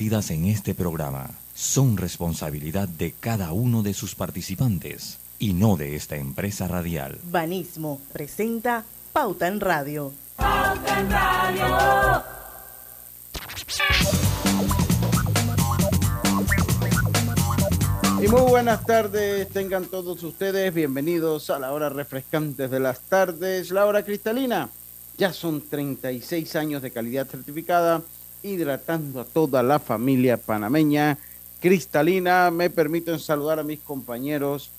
en este programa son responsabilidad de cada uno de sus participantes y no de esta empresa radial. Banismo presenta Pauta en Radio. Pauta en Radio. Y muy buenas tardes, tengan todos ustedes bienvenidos a la hora refrescante de las tardes, la hora cristalina. Ya son 36 años de calidad certificada hidratando a toda la familia panameña cristalina. Me permiten saludar a mis compañeros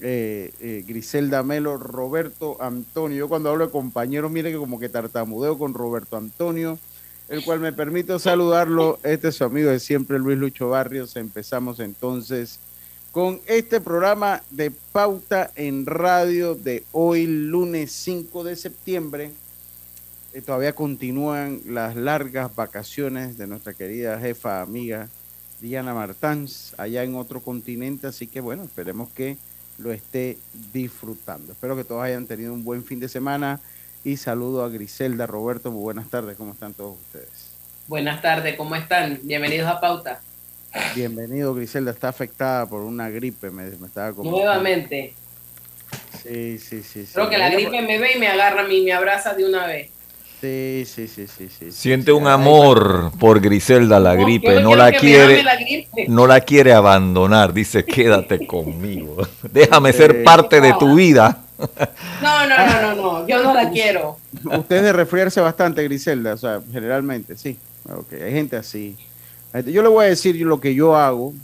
eh, eh, Griselda Melo, Roberto Antonio. Yo cuando hablo de compañeros, mire que como que tartamudeo con Roberto Antonio, el cual me permito saludarlo. Este es su amigo de siempre, Luis Lucho Barrios. Empezamos entonces con este programa de pauta en radio de hoy, lunes 5 de septiembre eh, todavía continúan las largas vacaciones de nuestra querida jefa, amiga Diana Martans, allá en otro continente, así que bueno, esperemos que lo esté disfrutando. Espero que todos hayan tenido un buen fin de semana y saludo a Griselda, Roberto, muy buenas tardes, ¿cómo están todos ustedes? Buenas tardes, ¿cómo están? Bienvenidos a Pauta. Bienvenido, Griselda, está afectada por una gripe, me, me estaba Nuevamente. Sí, sí, sí. Creo que la gripe me ve y me agarra a mí, me abraza de una vez. Sí, sí, sí, sí, sí. Siente un amor por Griselda la gripe, no, la quiere, no la quiere abandonar, dice quédate conmigo, déjame ser parte de tu vida. No, no, no, no, no, yo no la quiero. Usted de resfriarse bastante, Griselda, o sea, generalmente, sí. Okay, hay gente así. Yo le voy a decir lo que yo hago,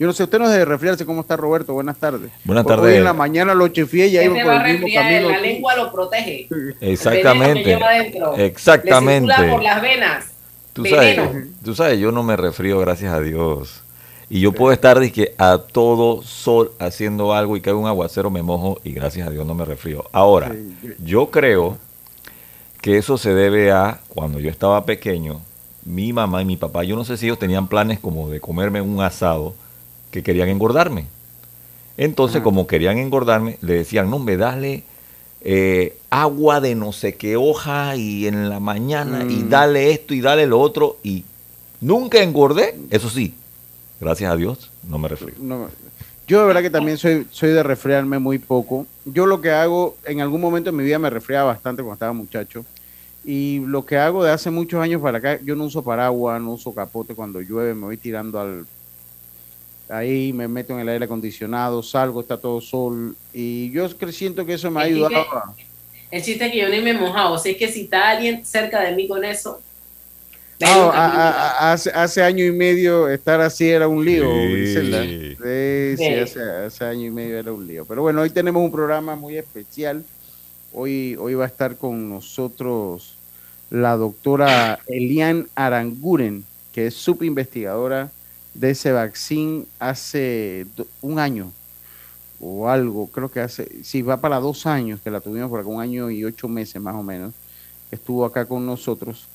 yo no sé, usted no debe resfriarse. ¿Cómo está Roberto? Buenas tardes. Buenas tardes. Hoy en la mañana lo chefié y ahí por el mismo camino. La lengua lo protege. Exactamente. Exactamente. Le por las venas. Tú sabes, tú sabes, yo no me resfrío, gracias a Dios. Y yo puedo estar que a todo sol haciendo algo y cae un aguacero, me mojo y gracias a Dios no me resfrío. Ahora, yo creo que eso se debe a cuando yo estaba pequeño, mi mamá y mi papá, yo no sé si ellos tenían planes como de comerme un asado que querían engordarme. Entonces, como querían engordarme, le decían, no, me dale eh, agua de no sé qué hoja y en la mañana y mm. dale esto y dale lo otro y nunca engordé, eso sí, gracias a Dios, no me resfrío. yo de verdad que también soy, soy de resfriarme muy poco. Yo lo que hago, en algún momento en mi vida me resfriaba bastante cuando estaba muchacho. Y lo que hago de hace muchos años para acá, yo no uso paraguas, no uso capote cuando llueve, me voy tirando al ahí me meto en el aire acondicionado, salgo, está todo sol y yo siento que eso me ha ayudado. el chiste es que yo ni me he mojado, o sea, es que si está alguien cerca de mí con eso. No, hace, hace, año y medio estar así era un lío, sí. Sí, sí, hace, hace, año y medio era un lío. Pero bueno, hoy tenemos un programa muy especial. Hoy, hoy va a estar con nosotros la doctora Elian Aranguren, que es subinvestigadora de ese vaccín hace un año o algo, creo que hace, sí, va para dos años que la tuvimos por acá, un año y ocho meses más o menos, estuvo acá con nosotros.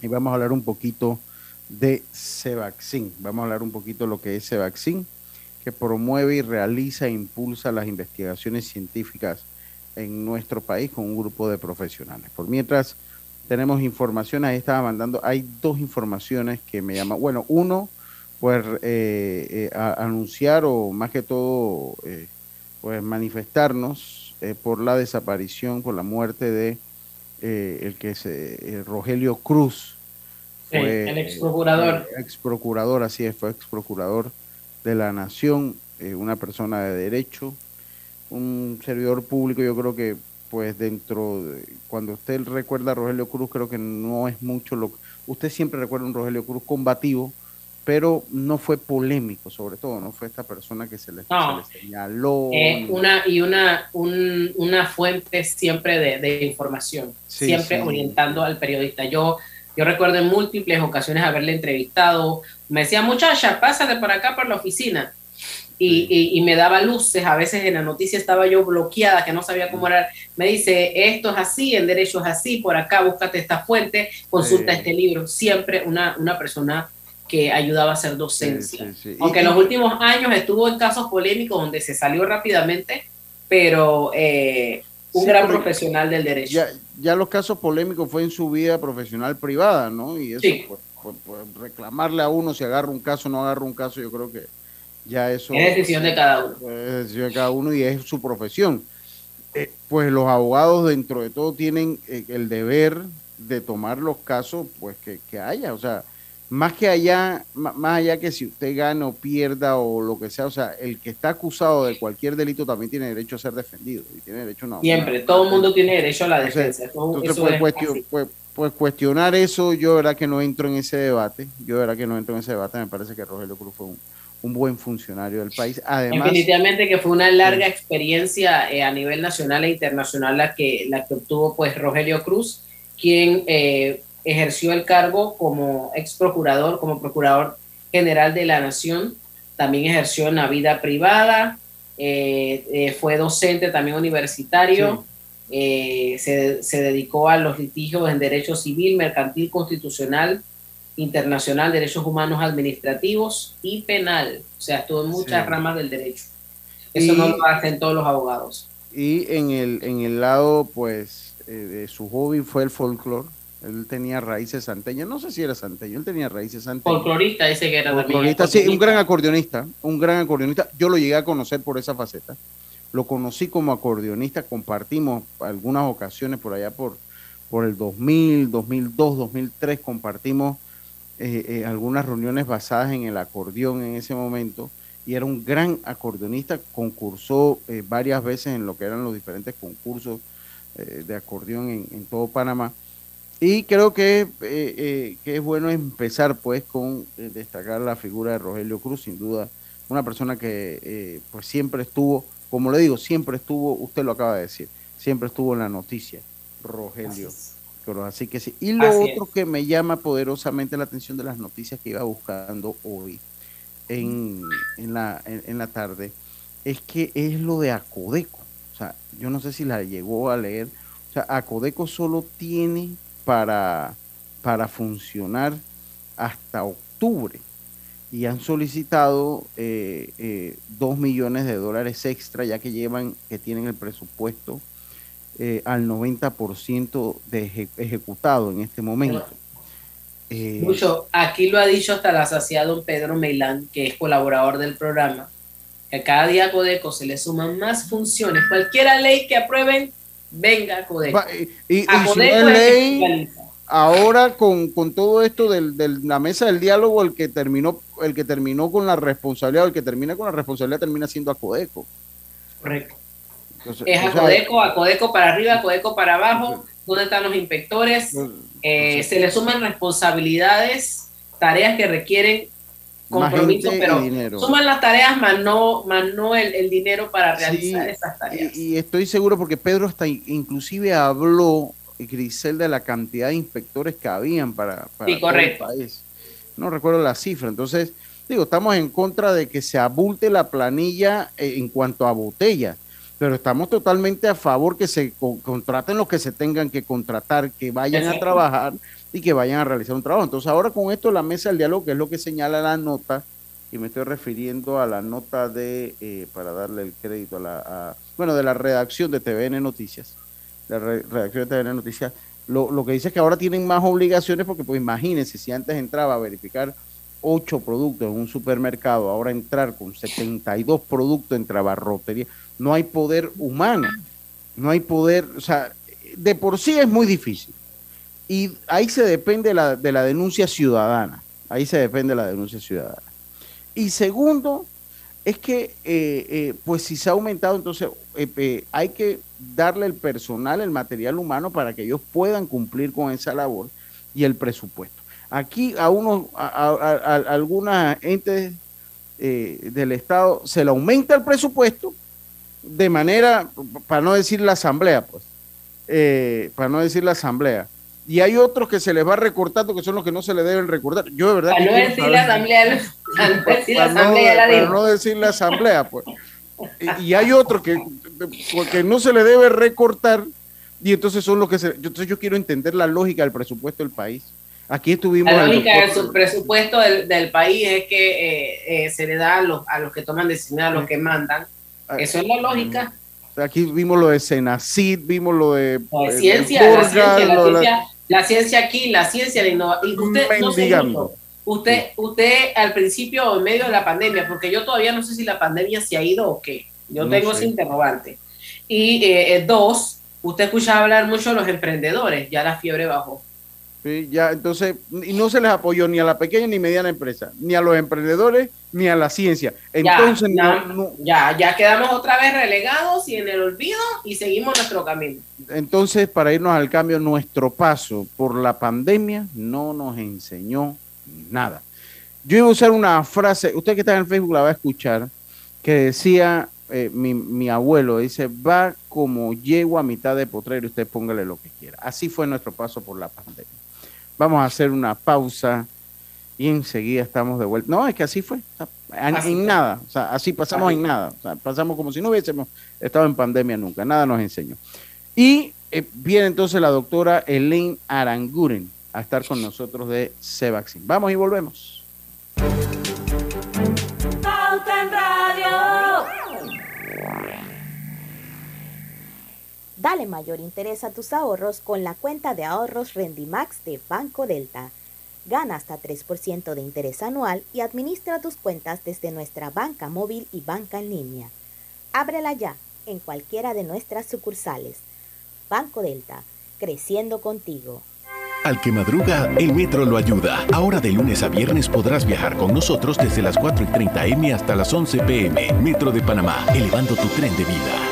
Y vamos a hablar un poquito de vaccín vamos a hablar un poquito de lo que es vaccín que promueve y realiza e impulsa las investigaciones científicas en nuestro país con un grupo de profesionales. Por mientras tenemos información, ahí estaba mandando, hay dos informaciones que me llaman, bueno, uno, pues eh, eh, anunciar o más que todo eh, pues manifestarnos por la desaparición, por la muerte de el que es Rogelio Cruz. Fue, el ex procurador. ex procurador, así es, fue ex procurador de la nación, una persona de derecho, un servidor público, yo creo que pues dentro, de, cuando usted recuerda a Rogelio Cruz, creo que no es mucho lo usted siempre recuerda a un Rogelio Cruz combativo, pero no fue polémico, sobre todo, no fue esta persona que se le, señaló. una, y una, una fuente siempre de, información, siempre orientando al periodista. Yo, yo recuerdo en múltiples ocasiones haberle entrevistado, me decía, muchacha, pásate por acá por la oficina. Y, y, me daba luces, a veces en la noticia estaba yo bloqueada, que no sabía cómo era. Me dice, esto es así, el derecho es así, por acá búscate esta fuente, consulta este libro. Siempre una, una persona que ayudaba a hacer docencia. Aunque en los últimos años estuvo en casos polémicos donde se salió rápidamente, pero eh, un gran profesional del derecho. Ya, ya, los casos polémicos fue en su vida profesional privada, ¿no? Y eso, pues, pues, pues, reclamarle a uno si agarra un caso o no agarra un caso, yo creo que ya eso... Es decisión de cada uno. Es decisión de cada uno y es su profesión. Eh, pues los abogados dentro de todo tienen eh, el deber de tomar los casos pues que, que haya, o sea, más que allá, más allá que si usted gana o pierda o lo que sea, o sea, el que está acusado de cualquier delito también tiene derecho a ser defendido y tiene derecho a Siempre, todo el mundo tiene derecho a la defensa. Entonces, pues, pues, pues, cuestionar eso, yo verdad que no entro en ese debate, yo verdad que no entro en ese debate, me parece que Rogelio Cruz fue un, buen funcionario del país. Además, Definitivamente que fue una larga experiencia eh, a nivel nacional e internacional la que, la que obtuvo pues Rogelio Cruz, quien... Eh, ejerció el cargo como ex procurador, como procurador general de la Nación, también ejerció en la vida privada, eh, eh, fue docente también universitario, eh, se, se, dedicó a los litigios en derecho civil, mercantil, constitucional, internacional, derechos humanos administrativos y penal. O sea, estuvo en muchas ramas del derecho. Eso no lo hacen todos los abogados. Y en el, en el lado, pues, de su hobby fue el folclore él tenía raíces santeñas, no sé si era santeño, él tenía raíces santeñas. Folclorista dice que era Folclorista, sí, un gran acordeonista, un gran acordeonista. Yo lo llegué a conocer por esa faceta. Lo conocí como acordeonista, compartimos algunas ocasiones por allá por, por el 2000, 2002, 2003, compartimos eh, eh, algunas reuniones basadas en el acordeón en ese momento. Y era un gran acordeonista, concursó eh, varias veces en lo que eran los diferentes concursos de acordeón en todo Panamá y creo que, eh, eh, que es bueno empezar pues con eh, destacar la figura de Rogelio Cruz, sin duda, una persona que pues siempre estuvo, como le digo, siempre estuvo, usted lo acaba de decir, siempre estuvo en la noticia, Rogelio Cruz. Así que sí. Y lo otro que me llama poderosamente la atención de las noticias que iba buscando hoy en, en, la, en la tarde es que es lo de Acodeco. O sea, yo no sé si la llegó a leer. O sea, Acodeco solo tiene para, para funcionar hasta octubre y han solicitado eh, eh, dos millones de dólares extra ya que llevan, que tienen el presupuesto eh, al 90% de ejecutado en este momento. Mucho, aquí lo ha dicho hasta la saciedad don Pedro Meilán, que es colaborador del programa, que cada día a Codeco se le suman más funciones. Cualquiera ley que aprueben venga Codeco. Y, ley, ahora con, con, todo esto de la mesa del diálogo, el que terminó, el que terminó con la responsabilidad, el que termina con la responsabilidad termina siendo a Codeco. Correcto. es a Codeco, a Codeco para arriba, a Codeco para abajo, ¿dónde están los inspectores? Eh, se le suman responsabilidades, tareas que requieren compromiso, pero suman las tareas más no, más no el, dinero para realizar esas tareas. Y, estoy seguro porque Pedro hasta inclusive habló, Grisel, de la cantidad de inspectores que habían para, para todo el país. No recuerdo la cifra. Entonces, digo, estamos en contra de que se abulte la planilla eh, en cuanto a botellas pero estamos totalmente a favor que se contraten los que se tengan que contratar, que vayan a trabajar y que vayan a realizar un trabajo. Entonces ahora con esto la mesa del diálogo, que es lo que señala la nota, y me estoy refiriendo a la nota de, eh, para darle el crédito a la, bueno, de la redacción de TVN Noticias, la redacción de TVN Noticias, lo, lo, que dice es que ahora tienen más obligaciones porque pues imagínense, si antes entraba a verificar ocho productos en un supermercado, ahora entrar con 72 productos en trabarrotería, no hay poder humano, no hay poder, o sea, de por sí es muy difícil. Y ahí se depende de la, de la denuncia ciudadana, ahí se depende de la denuncia ciudadana. Y segundo, es que, eh, eh, pues si se ha aumentado, entonces eh, hay que darle el personal, el material humano para que ellos puedan cumplir con esa labor y el presupuesto. Aquí a unos, a, algunas entes del Estado se le aumenta el presupuesto de manera, para no decir la asamblea, pues, para no decir la asamblea. Y hay otros que se les va recortando, que son los que no se le deben recordar. Yo de verdad... Para no decir la asamblea, para no decir la asamblea, pues. Y, hay otros que, porque no se le debe recortar, y entonces son los que se... Entonces yo quiero entender la lógica del presupuesto del país. Aquí estuvimos... La lógica del presupuesto del, país es que eh, eh, se le da a los, a los que toman decisiones, a los que mandan, Ah, Eso es la lógica. Aquí vimos lo de Senacid, vimos lo de, la ciencia, la ciencia, La ciencia aquí, la ciencia, la innovación. Usted, no usted, usted al principio, en medio de la pandemia, porque yo todavía no sé si la pandemia se ha ido o qué. Yo tengo ese interrogante. Y eh, eh, dos, usted escuchaba hablar mucho de los emprendedores, ya la fiebre bajó. Sí, ya, entonces, y no se les apoyó ni a la pequeña ni mediana empresa, ni a los emprendedores, ni a la ciencia. Entonces, ya, ya, quedamos otra vez relegados y en el olvido y seguimos nuestro camino. Entonces, para irnos al cambio, nuestro paso por la pandemia no nos enseñó nada. Yo iba a usar una frase, usted que está en Facebook la va a escuchar, que decía eh, mi, mi, abuelo, dice, va como llego a mitad de potrero, usted póngale lo que quiera. Así fue nuestro paso por la pandemia. Vamos a hacer una pausa y enseguida estamos de vuelta. No, es que así fue, en, nada, o sea, así pasamos en nada, o sea, pasamos como si no hubiésemos estado en pandemia nunca, nada nos enseñó. Y eh, viene entonces la doctora Elaine Aranguren a estar con nosotros de Cevaxin. Vamos y volvemos. Dale mayor interés a tus ahorros con la cuenta de ahorros Rendimax de Banco Delta. Gana hasta 3% de interés anual y administra tus cuentas desde nuestra banca móvil y banca en línea. Ábrela ya en cualquiera de nuestras sucursales. Banco Delta, creciendo contigo. Al que madruga, el metro lo ayuda. Ahora de lunes a viernes podrás viajar con nosotros desde las 4 y 30 M hasta las 11 PM. Metro de Panamá, elevando tu tren de vida.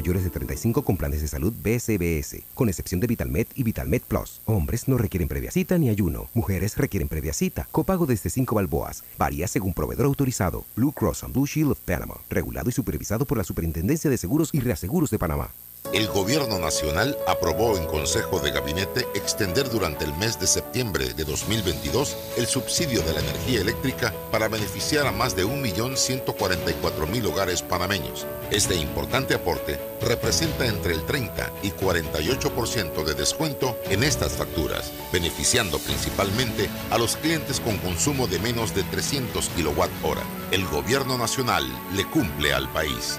mayores de 35 con planes de salud BCBS, con excepción de VitalMed y VitalMed Plus. Hombres no requieren previa cita ni ayuno. Mujeres requieren previa cita. Copago desde 5 balboas. Varía según proveedor autorizado. Blue Cross and Blue Shield of Panama. Regulado y supervisado por la Superintendencia de Seguros y Reaseguros de Panamá. El Gobierno Nacional aprobó en Consejo de Gabinete extender durante el mes de septiembre de 2022 el subsidio de la energía eléctrica para beneficiar a más de 1.144.000 hogares panameños. Este importante aporte representa entre el 30 y 48% de descuento en estas facturas, beneficiando principalmente a los clientes con consumo de menos de 300 kWh. El Gobierno Nacional le cumple al país.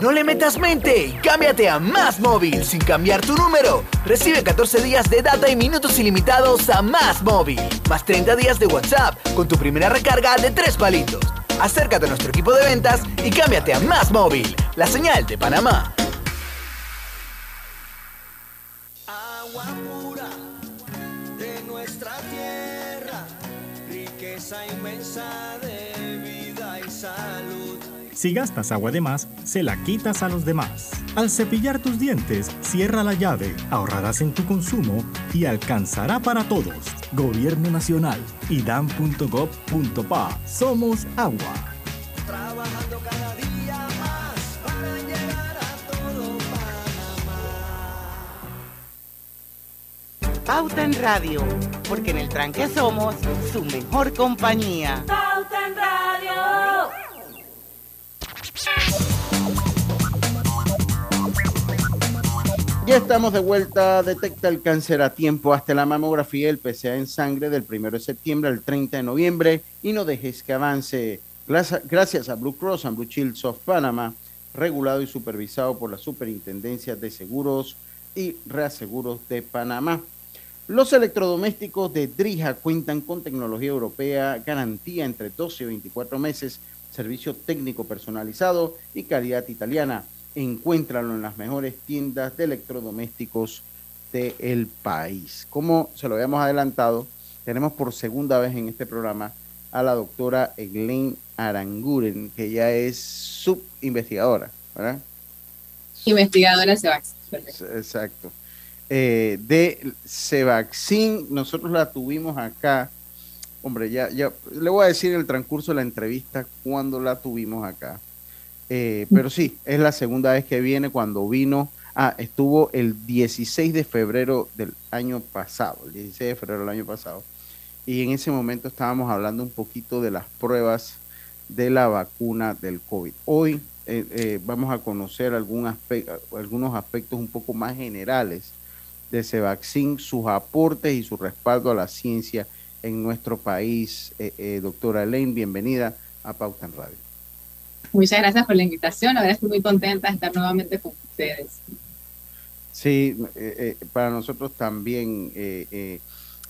No le metas mente y cámbiate a Más Móvil sin cambiar tu número. Recibe 14 días de data y minutos ilimitados a Más Móvil, más 30 días de WhatsApp con tu primera recarga de 3 palitos. Acércate a nuestro equipo de ventas y cámbiate a Más Móvil, la señal de Panamá. Si gastas agua de más, se la quitas a los demás. Al cepillar tus dientes, cierra la llave, ahorrarás en tu consumo y alcanzará para todos. Gobierno Nacional, idam.gov.pa. Somos agua. Trabajando cada día más para llegar a todo Pauta en Radio, porque en el tranque somos su mejor compañía. Pauta en Radio. Ya estamos de vuelta. Detecta el cáncer a tiempo hasta la mamografía, el PCA en sangre del 1 de septiembre al 30 de noviembre y no dejes que avance. Gracias a Blue Cross and Blue Shields of Panama, regulado y supervisado por la Superintendencia de Seguros y Reaseguros de Panamá. Los electrodomésticos de Drija cuentan con tecnología europea, garantía entre 12 y 24 meses, servicio técnico personalizado y calidad italiana. Encuéntralo en las mejores tiendas de electrodomésticos del país. Como se lo habíamos adelantado, tenemos por segunda vez en este programa a la doctora Eglen Aranguren, que ya es subinvestigadora, ¿verdad? Investigadora Sebax. Exacto. Eh, de Cevaxin, nosotros la tuvimos acá. Hombre, ya, ya le voy a decir el transcurso de la entrevista cuando la tuvimos acá. Eh, pero sí, es la segunda vez que viene. Cuando vino, ah, estuvo el 16 de febrero del año pasado, el 16 de febrero del año pasado. Y en ese momento estábamos hablando un poquito de las pruebas de la vacuna del COVID. Hoy eh, eh, vamos a conocer algunos aspectos un poco más generales de ese vaccín, sus aportes y su respaldo a la ciencia en nuestro país. Eh, doctora Elaine, bienvenida a Pauta en Radio. Muchas gracias por la invitación. Ahora estoy muy contenta de estar nuevamente con ustedes. Sí, para nosotros también.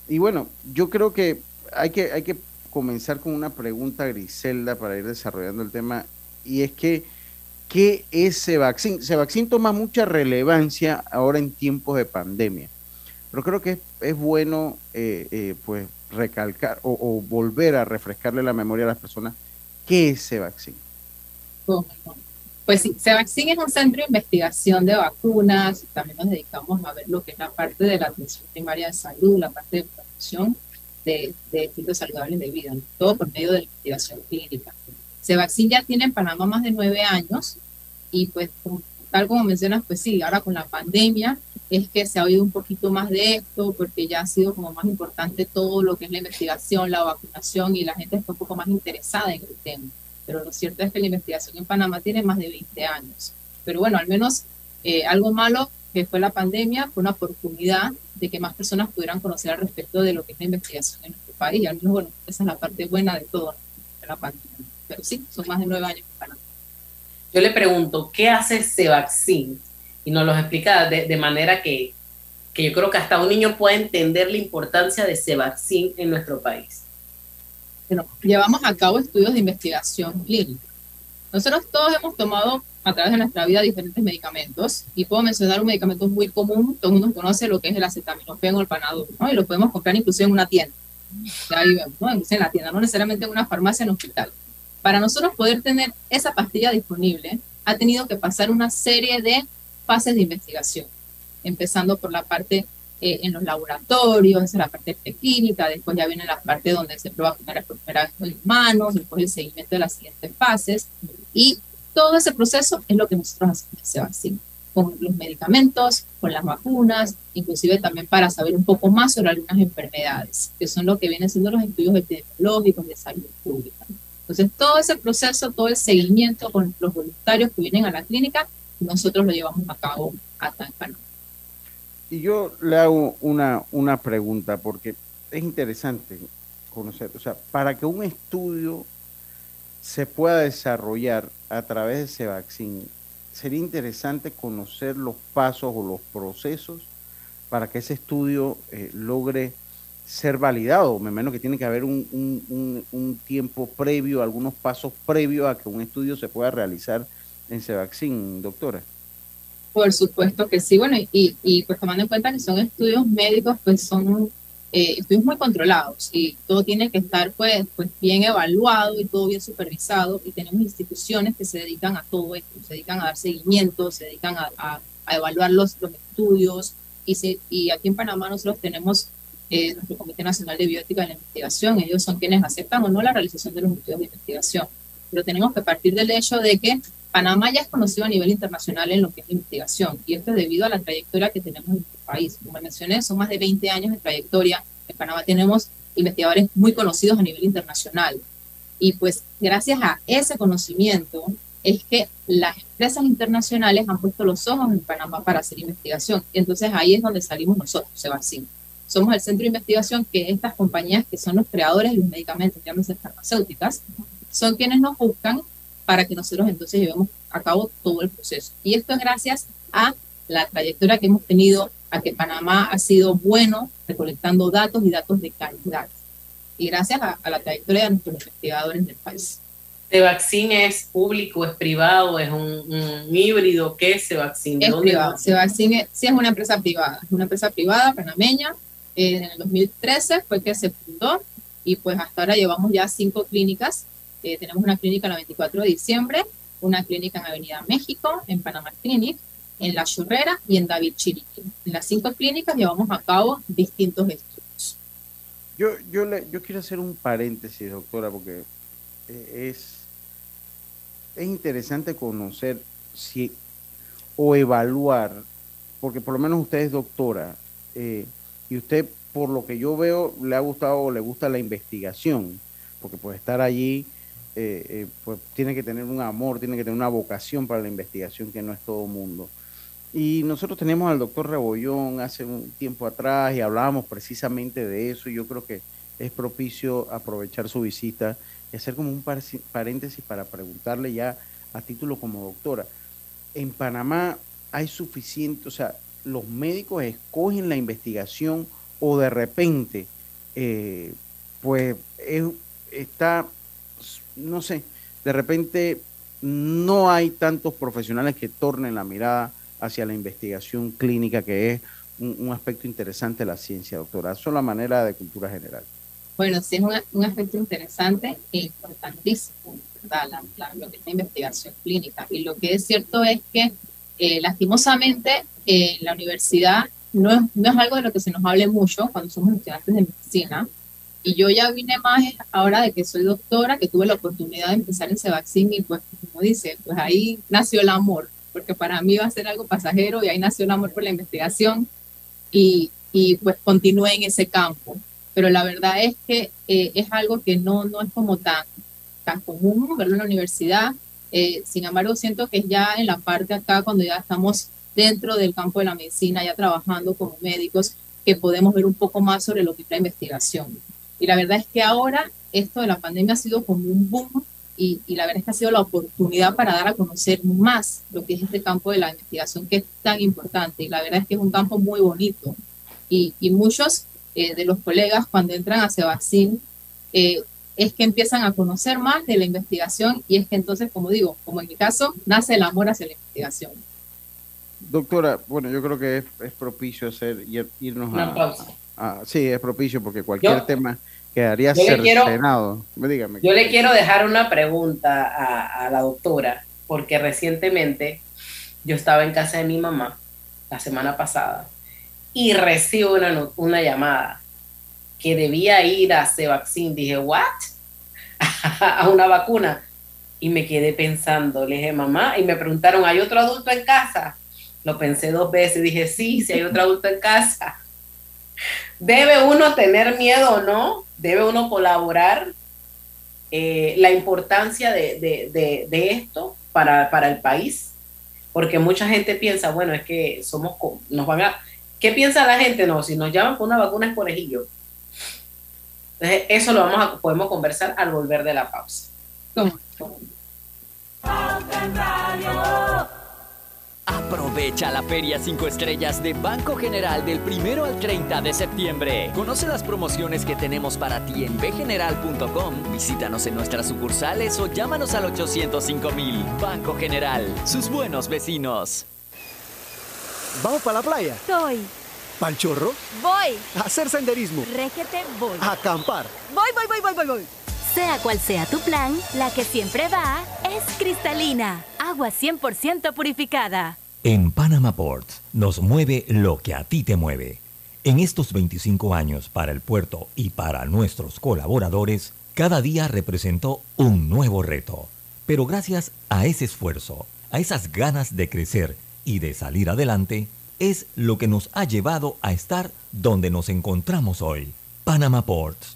y bueno, yo creo que hay que, hay que comenzar con una pregunta, Griselda, para ir desarrollando el tema. Y es que ¿Qué es Cevaxin? Cevaxin toma mucha relevancia ahora en tiempos de pandemia, pero creo que es, bueno eh, eh, pues recalcar o, volver a refrescarle la memoria a las personas qué es Cevaxin. Pues sí, Cevaxin es un centro de investigación de vacunas, también nos dedicamos a ver lo que es la parte de la atención primaria de salud, la parte de promoción de, de estilos saludables de vida, todo por medio de la investigación clínica. Cevaxin ya tiene en Panamá más de nueve años y pues tal como mencionas, pues sí, ahora con la pandemia es que se ha oído un poquito más de esto porque ya ha sido como más importante todo lo que es la investigación, la vacunación y la gente está un poco más interesada en el tema. Pero lo cierto es que la investigación en Panamá tiene más de 20 años. Pero bueno, al menos eh, algo malo que fue la pandemia fue una oportunidad de que más personas pudieran conocer al respecto de lo que es la investigación en nuestro país. Y al menos, bueno, esa es la parte buena de todo de la pandemia. Pero sí, son más de nueve años en Panamá. Yo le pregunto, ¿qué hace Cevaxin? Y nos lo explica de, manera que, que, yo creo que hasta un niño puede entender la importancia de Cevaxin en nuestro país. Bueno, llevamos a cabo estudios de investigación clínica. Nosotros todos hemos tomado a través de nuestra vida diferentes medicamentos y puedo mencionar un medicamento muy común, todo el mundo conoce lo que es el acetaminofén o el panadol, ¿no? y lo podemos comprar incluso en una tienda. Ahí vemos, ¿no? en la tienda, no necesariamente en una farmacia en un hospital para nosotros poder tener esa pastilla disponible, ha tenido que pasar una serie de fases de investigación, empezando por la parte eh, en los laboratorios, esa es la parte clínica, después ya viene la parte donde se prueba por primera vez con manos, después el seguimiento de las siguientes fases, y todo ese proceso es lo que nosotros hacemos en Sebastián, con los medicamentos, con las vacunas, inclusive también para saber un poco más sobre algunas enfermedades, que son lo que vienen siendo los estudios epidemiológicos de salud pública. Entonces, todo ese proceso, todo el seguimiento con los voluntarios que vienen a la clínica, nosotros lo llevamos a cabo acá en Panamá. Y yo le hago una, una pregunta, porque es interesante conocer, o sea, para que un estudio se pueda desarrollar a través de ese vaccine, sería interesante conocer los pasos o los procesos para que ese estudio eh, logre ser validado. Me imagino que tiene que haber un, un, tiempo previo, algunos pasos previos a que un estudio se pueda realizar en Cevaxin, doctora. Por supuesto que sí, bueno, y, y pues tomando en cuenta que son estudios médicos, pues son eh, estudios muy controlados y todo tiene que estar pues, pues bien evaluado y todo bien supervisado y tenemos instituciones que se dedican a todo esto, se dedican a dar seguimiento, se dedican a, a, evaluar los, los estudios y, se, y aquí en Panamá nosotros tenemos eh, nuestro Comité Nacional de Biótica de la Investigación. Ellos son quienes aceptan o no la realización de los estudios de investigación. Pero tenemos que partir del hecho de que Panamá ya es conocido a nivel internacional en lo que es investigación y esto es debido a la trayectoria que tenemos en nuestro país. Como mencioné, son más de 20 años de trayectoria. En Panamá tenemos investigadores muy conocidos a nivel internacional. Y pues gracias a ese conocimiento es que las empresas internacionales han puesto los ojos en Panamá para hacer investigación. Y entonces ahí es donde salimos nosotros, Sebastián. Somos el centro de investigación que estas compañías que son los creadores de los medicamentos, llámese farmacéuticas, son quienes nos buscan para que nosotros entonces llevemos a cabo todo el proceso. Y esto es gracias a la trayectoria que hemos tenido, a que Panamá ha sido bueno recolectando datos y datos de calidad. Y gracias a, la trayectoria de nuestros investigadores del país. ¿Sevaccin es público, es privado, es un, híbrido? ¿Qué es Sevaccin? Es privado. Sevaccin es, sí es una empresa privada, es una empresa privada panameña. Eh, en el 2013 fue que se fundó y pues hasta ahora llevamos ya cinco clínicas eh, tenemos una clínica el 24 de diciembre, una clínica en Avenida México, en Panamá Clinic, en La Churrera y en David Chiriquí. En las cinco clínicas llevamos a cabo distintos estudios. Yo, yo, le, yo quiero hacer un paréntesis, doctora, porque eh, es, es interesante conocer si o evaluar, porque por lo menos usted es doctora eh, y usted, por lo que yo veo, le ha gustado o le gusta la investigación, porque puede estar allí eh, eh, pues tiene que tener un amor, tiene que tener una vocación para la investigación que no es todo mundo. Y nosotros tenemos al doctor Rebollón hace un tiempo atrás y hablábamos precisamente de eso yo creo que es propicio aprovechar su visita y hacer como un paréntesis para preguntarle ya a título como doctora. En Panamá hay suficiente, o sea, los médicos escogen la investigación o de repente, eh, pues está no sé, de repente no hay tantos profesionales que tornen la mirada hacia la investigación clínica, que es un, aspecto interesante de la ciencia, doctora. Es la manera de cultura general. Bueno, sí es un, aspecto interesante e importantísimo, ¿verdad? lo que es la investigación clínica. Y lo que es cierto es que, eh, lastimosamente, eh, la universidad no es, no es algo de lo que se nos hable mucho cuando somos estudiantes de medicina, y yo ya vine más ahora de que soy doctora, que tuve la oportunidad de empezar en Cevaxin y pues como dice, pues ahí nació el amor, porque para mí iba a ser algo pasajero y ahí nació el amor por la investigación y, y pues continué en ese campo. Pero la verdad es que eh, es algo que no, no es como tan, tan común verlo en la universidad. Eh, sin embargo, siento que ya en la parte acá, cuando ya estamos dentro del campo de la medicina, ya trabajando como médicos, que podemos ver un poco más sobre lo que es la investigación. Y la verdad es que ahora esto de la pandemia ha sido como un boom y, y, la verdad es que ha sido la oportunidad para dar a conocer más lo que es este campo de la investigación que es tan importante. Y la verdad es que es un campo muy bonito. Y, y muchos eh, de los colegas cuando entran a Sebacin eh, es que empiezan a conocer más de la investigación y es que entonces, como digo, como en mi caso, nace el amor hacia la investigación. Doctora, bueno, yo creo que es, es propicio hacer irnos Una a, pausa. Ah, sí, es propicio porque cualquier tema quedaría yo le quiero- cercenado. Dígame. Yo le quiero dejar una pregunta a, a la doctora, porque recientemente yo estaba en casa de mi mamá la semana pasada y recibo una, una llamada que debía ir a Cevaccin. Dije, ¿what? a una vacuna. Y me quedé pensando, le dije, mamá, y me preguntaron, ¿hay otro adulto en casa? Lo pensé dos veces, dije, sí, si hay otro adulto en casa. ¿Debe uno tener miedo o no? ¿Debe uno colaborar? Eh, la importancia de, de- de- de esto para, para el país, porque mucha gente piensa, bueno, es que somos, nos van a, ¿qué piensa la gente? No, si nos llaman por una vacuna es conejillo. Entonces, eso lo vamos a, podemos conversar al volver de la pausa. Aprovecha la Feria 5 Estrellas de Banco General del 1 al 30 de septiembre. Conoce las promociones que tenemos para ti en bgeneral.com. Visítanos en nuestras sucursales o llámanos al 805 mil. Banco General, sus buenos vecinos. ¿Vamos para la playa? Soy. ¿Pal chorro? Voy. ¿A hacer senderismo? Régete, voy. ¿A acampar? Voy, voy, voy, voy, voy, voy. Sea cual sea tu plan, la que siempre va es cristalina. Agua 100% purificada. En Panama Ports nos mueve lo que a ti te mueve. En estos 25 años para el puerto y para nuestros colaboradores, cada día representó un nuevo reto. Pero gracias a ese esfuerzo, a esas ganas de crecer y de salir adelante, es lo que nos ha llevado a estar donde nos encontramos hoy. Panama Ports,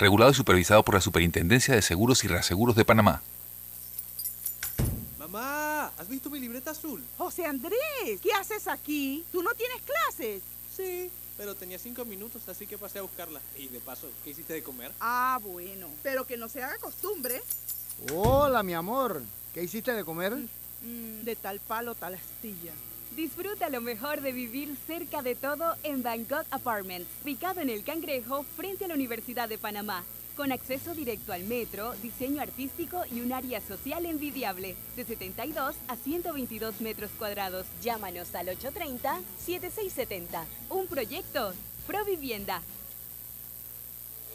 Regulado y supervisado por la Superintendencia de Seguros y Reaseguros de Panamá. Mamá, ¿has visto mi libreta azul? José Andrés, ¿qué haces aquí? ¿Tú no tienes clases? Sí, pero tenía cinco minutos, así que pasé a buscarla. Y de paso, ¿qué hiciste de comer? Ah, bueno, pero que no se haga costumbre. Hola, mi amor. ¿Qué hiciste de comer? Mm, de tal palo, tal astilla. Disfruta lo mejor de vivir cerca de todo en Bangkok Apartments, ubicado en el Cangrejo frente a la Universidad de Panamá, con acceso directo al metro, diseño artístico y un área social envidiable, de 72 a 122 metros cuadrados. Llámanos al 830-7670. Un proyecto, Provivienda.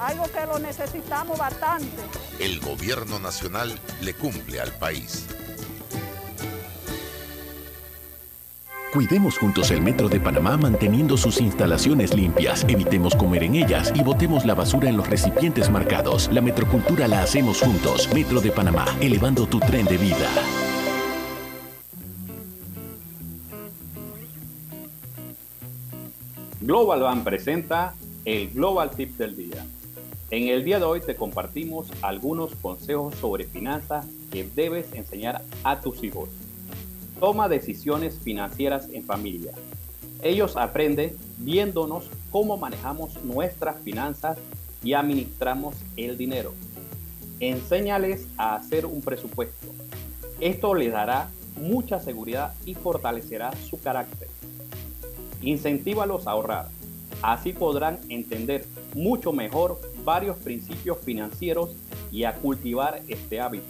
algo que lo necesitamos bastante. El gobierno nacional le cumple al país. Cuidemos juntos el Metro de Panamá manteniendo sus instalaciones limpias, evitemos comer en ellas y botemos la basura en los recipientes marcados. La metrocultura la hacemos juntos. Metro de Panamá, elevando tu tren de vida. Global Bank presenta el Global Tip del Día. En el día de hoy te compartimos algunos consejos sobre finanzas que debes enseñar a tus hijos. Toma decisiones financieras en familia. Ellos aprenden viéndonos cómo manejamos nuestras finanzas y administramos el dinero. Enséñales a hacer un presupuesto. Esto les dará mucha seguridad y fortalecerá su carácter. Incentívalos a ahorrar. Así podrán entender mucho mejor varios principios financieros y a cultivar este hábito.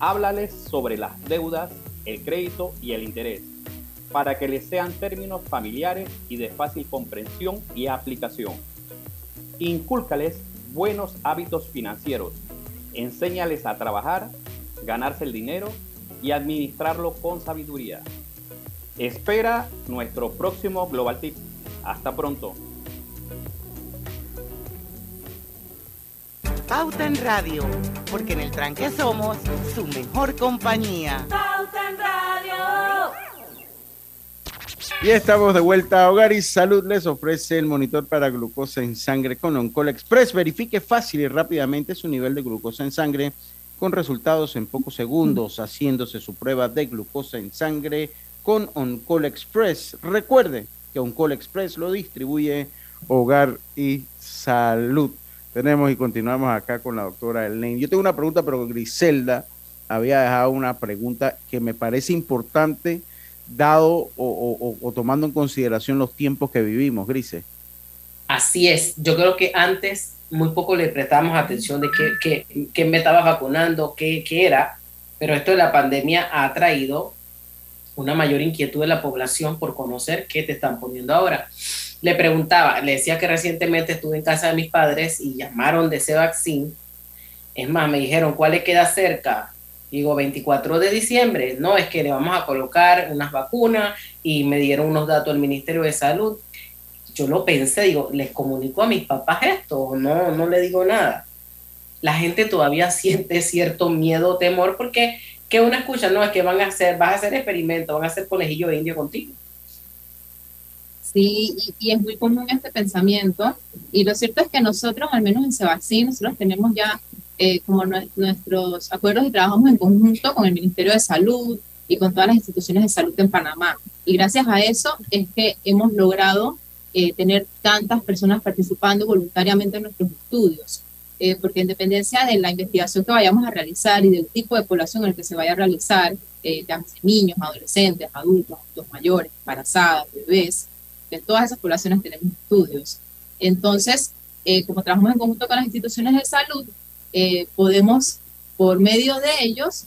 Háblales sobre las deudas, el crédito y el interés, para que les sean términos familiares y de fácil comprensión y aplicación. Incúlcales buenos hábitos financieros. Enséñales a trabajar, ganarse el dinero y administrarlo con sabiduría. Espera nuestro próximo Global Tip. Hasta pronto. Pauta en Radio, porque en el tranque somos su mejor compañía. Pauta en Radio. Y estamos de vuelta a Hogar y Salud les ofrece el monitor para glucosa en sangre con Oncol Express. Verifique fácil y rápidamente su nivel de glucosa en sangre con resultados en pocos segundos, haciéndose su prueba de glucosa en sangre con Oncol Express. Recuerde que Oncol Express lo distribuye Hogar y Salud. Tenemos y continuamos acá con la doctora Elaine. Yo tengo una pregunta, pero Griselda había dejado una pregunta que me parece importante dado o, tomando en consideración los tiempos que vivimos, Grise. Así es, yo creo que antes muy poco le prestamos atención de qué me estaba vacunando, qué, qué era, pero esto de la pandemia ha traído una mayor inquietud de la población por conocer qué te están poniendo ahora. Le preguntaba, le decía que recientemente estuve en casa de mis padres y llamaron de ese vaccine. Es más, me dijeron, ¿cuál le queda cerca? Digo, 24 de diciembre, no, es que le vamos a colocar unas vacunas y me dieron unos datos del Ministerio de Salud. Yo lo pensé, digo, ¿les comunico a mis papás esto no? No le digo nada. La gente todavía siente cierto miedo temor porque que uno escucha, no, es que van a hacer, vas a hacer experimentos, van a hacer conejillo de indio contigo. Sí, y, es muy común este pensamiento. Y lo cierto es que nosotros, al menos en Sebastián, nosotros tenemos ya eh, como nuestros acuerdos y trabajamos en conjunto con el Ministerio de Salud y con todas las instituciones de salud en Panamá. Y gracias a eso es que hemos logrado eh, tener tantas personas participando voluntariamente en nuestros estudios. Eh, porque en dependencia de la investigación que vayamos a realizar y del tipo de población en el que se vaya a realizar, eh, niños, adolescentes, adultos, adultos mayores, embarazadas, bebés, en todas esas poblaciones tenemos estudios. Entonces, eh, como trabajamos en conjunto con las instituciones de salud, eh, podemos, por medio de ellos,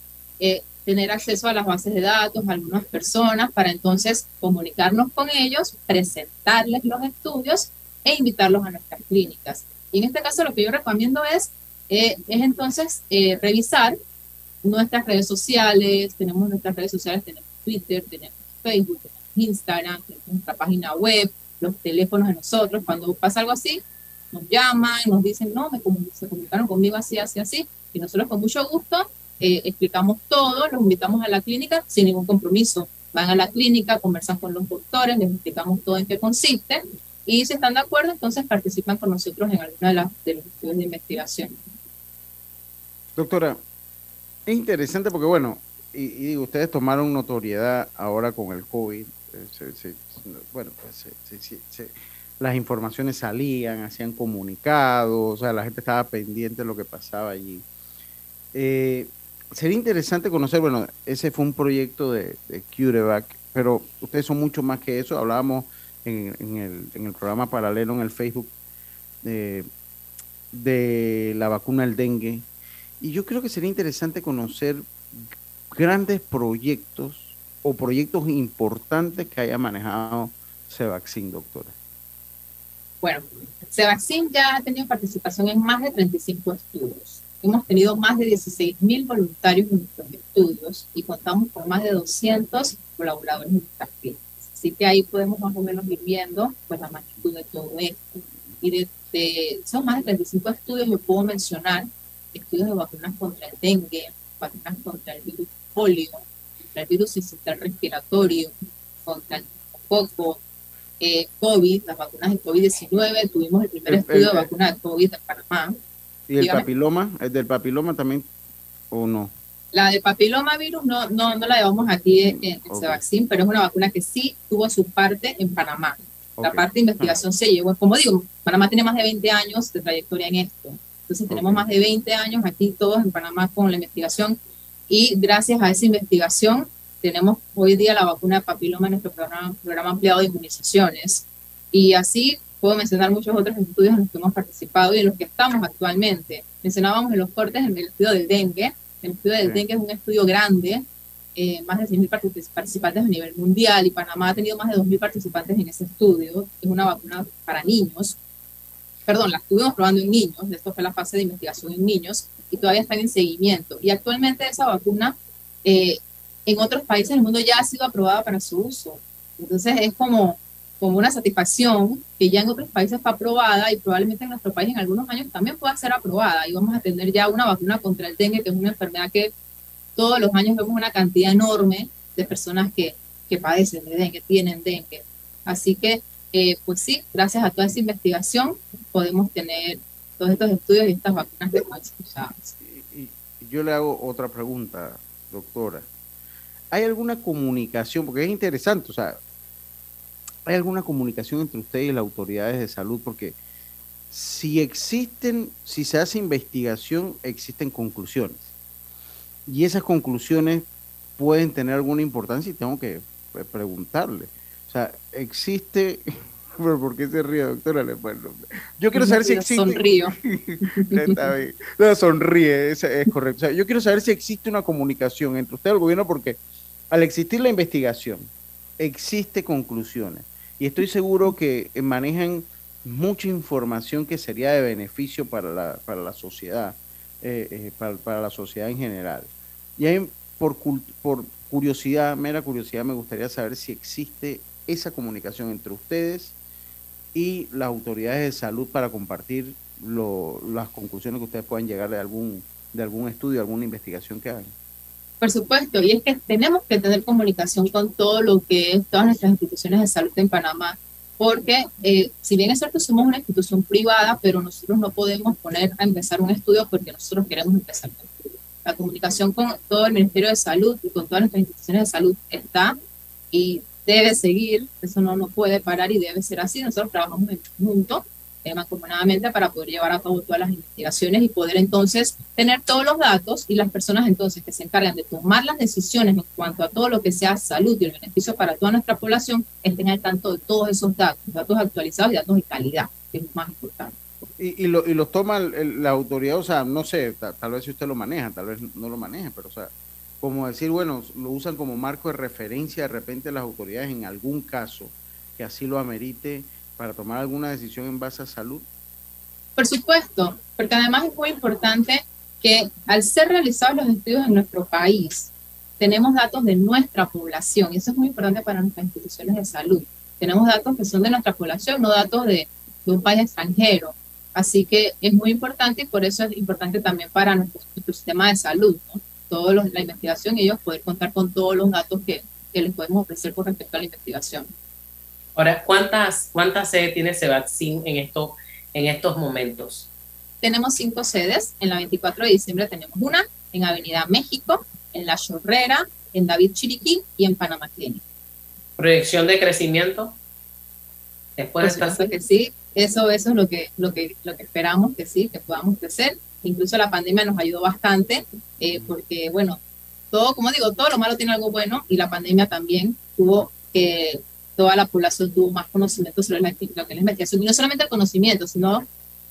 tener acceso a las bases de datos, a algunas personas, para entonces comunicarnos con ellos, presentarles los estudios e invitarlos a nuestras clínicas. Y en este caso lo que yo recomiendo es, eh, es entonces eh, revisar nuestras redes sociales, tenemos nuestras redes sociales, tenemos Twitter, tenemos Facebook, Instagram, nuestra página web, los teléfonos de nosotros, cuando pasa algo así, nos llaman, nos dicen, no, me se comunicaron conmigo así, así, así, y nosotros con mucho gusto eh, explicamos todo, los invitamos a la clínica sin ningún compromiso. Van a la clínica, conversan con los doctores, les explicamos todo en qué consiste y si están de acuerdo, entonces participan con nosotros en alguna de, las, de los estudios de investigación. Doctora, es interesante porque, bueno, y, digo, ustedes tomaron notoriedad ahora con el COVID. Eh, bueno, pues las informaciones salían, hacían comunicados, o sea, la gente estaba pendiente de lo que pasaba allí. Eh, sería interesante conocer, bueno, ese fue un proyecto de, de CureVac, pero ustedes son mucho más que eso. Hablábamos en, el, en el programa paralelo en el Facebook de, de la vacuna del dengue. Y yo creo que sería interesante conocer grandes proyectos o proyectos importantes que haya manejado Cevaxin, doctora. Bueno, Cevaxin ya ha tenido participación en más de 35 estudios. Hemos tenido más de 16 mil voluntarios en nuestros estudios y contamos con más de 200 colaboradores en nuestras clínicas. Así que ahí podemos más o menos ir viendo pues, la magnitud de todo esto. Y de, son más de 35 estudios, yo puedo mencionar estudios de vacunas contra el dengue, vacunas contra el virus polio, el sistema respiratorio, contra el poco, eh, COVID, las vacunas de COVID-19, tuvimos el primer estudio de vacuna de COVID en Panamá. ¿Y el papiloma? ¿El del papiloma también o no? La del papilomavirus no, no, no la llevamos aquí en, en okay. pero es una vacuna que sí tuvo su parte en Panamá. La parte de investigación se llevó, como digo, Panamá tiene más de 20 años de trayectoria en esto. Entonces tenemos más de 20 años aquí todos en Panamá con la investigación y gracias a esa investigación tenemos hoy día la vacuna de papiloma en nuestro programa, programa ampliado de inmunizaciones. Y así puedo mencionar muchos otros estudios en los que hemos participado y en los que estamos actualmente. Mencionábamos en los cortes en el estudio del dengue, el estudio del dengue es un estudio grande, eh, más de 6.000 participantes a nivel mundial y Panamá ha tenido más de 2.000 participantes en ese estudio. Es una vacuna para niños. Perdón, la estuvimos probando en niños, esto fue la fase de investigación en niños y todavía están en seguimiento. Y actualmente esa vacuna eh, en otros países del mundo ya ha sido aprobada para su uso. Entonces es como como una satisfacción que ya en otros países fue aprobada y probablemente en nuestro país en algunos años también pueda ser aprobada y vamos a tener ya una vacuna contra el dengue, que es una enfermedad que todos los años vemos una cantidad enorme de personas que, que padecen de dengue, tienen dengue. Así que, eh, pues sí, gracias a toda esa investigación podemos tener todos estos estudios y estas vacunas y, y yo le hago otra pregunta, doctora. ¿Hay alguna comunicación? Porque es interesante, o sea, ¿Hay alguna comunicación entre ustedes y las autoridades de salud? Porque si existen, si se hace investigación, existen conclusiones. Y esas conclusiones pueden tener alguna importancia y tengo que preguntarle. O sea, existe... ¿Por qué se ríe, doctora? Yo quiero saber si existe... Sonrío. no, sonríe, es, es correcto. O sea, yo quiero saber si existe una comunicación entre usted y el gobierno porque al existir la investigación, existe conclusiones y estoy seguro que manejan mucha información que sería de beneficio para la, para la sociedad, eh, eh, para, la sociedad en general. Y ahí, por, por curiosidad, mera curiosidad, me gustaría saber si existe esa comunicación entre ustedes y las autoridades de salud para compartir las conclusiones que ustedes puedan llegar de algún, de algún estudio, alguna investigación que hagan. Por supuesto, y es que tenemos que tener comunicación con todo lo que es todas nuestras instituciones de salud en Panamá, porque eh, si bien es cierto somos una institución privada, pero nosotros no podemos poner a empezar un estudio porque nosotros queremos empezar un estudio. La comunicación con todo el Ministerio de Salud y con todas nuestras instituciones de salud está y debe seguir, eso no, no puede parar y debe ser así. Nosotros trabajamos juntos eh, mancomunadamente para poder llevar a cabo todas las investigaciones y poder entonces tener todos los datos y las personas entonces que se encargan de tomar las decisiones en cuanto a todo lo que sea salud y el beneficio para toda nuestra población estén al tanto de todos esos datos, datos actualizados y datos de calidad, que es más importante. Y, y, lo, y los toma la autoridad, o sea, no sé, tal, vez si usted lo maneja, tal vez no lo maneje, pero o sea, como decir, bueno, lo usan como marco de referencia de repente las autoridades en algún caso que así lo amerite para tomar alguna decisión en base a salud? Por supuesto, porque además es muy importante que al ser realizados los estudios en nuestro país, tenemos datos de nuestra población y eso es muy importante para nuestras instituciones de salud. Tenemos datos que son de nuestra población, no datos de, un país extranjero. Así que es muy importante y por eso es importante también para nuestro, sistema de salud, ¿no? Todo la investigación y ellos poder contar con todos los datos que, que les podemos ofrecer con respecto a la investigación. Ahora, ¿cuántas, cuántas sedes tiene Sebatsín en, esto, en estos momentos? Tenemos cinco sedes. En la 24 de diciembre tenemos una en Avenida México, en La Chorrera, en David Chiriquí y en Panamá Clinic. ¿Proyección de crecimiento? Después de que sí, eso, eso es lo que, lo, que, lo que esperamos que sí, que podamos crecer. Incluso la pandemia nos ayudó bastante, eh, porque, bueno, todo, como digo, todo lo malo tiene algo bueno y la pandemia también tuvo que toda la población tuvo más conocimiento sobre lo que es la investigación. Y no solamente el conocimiento, sino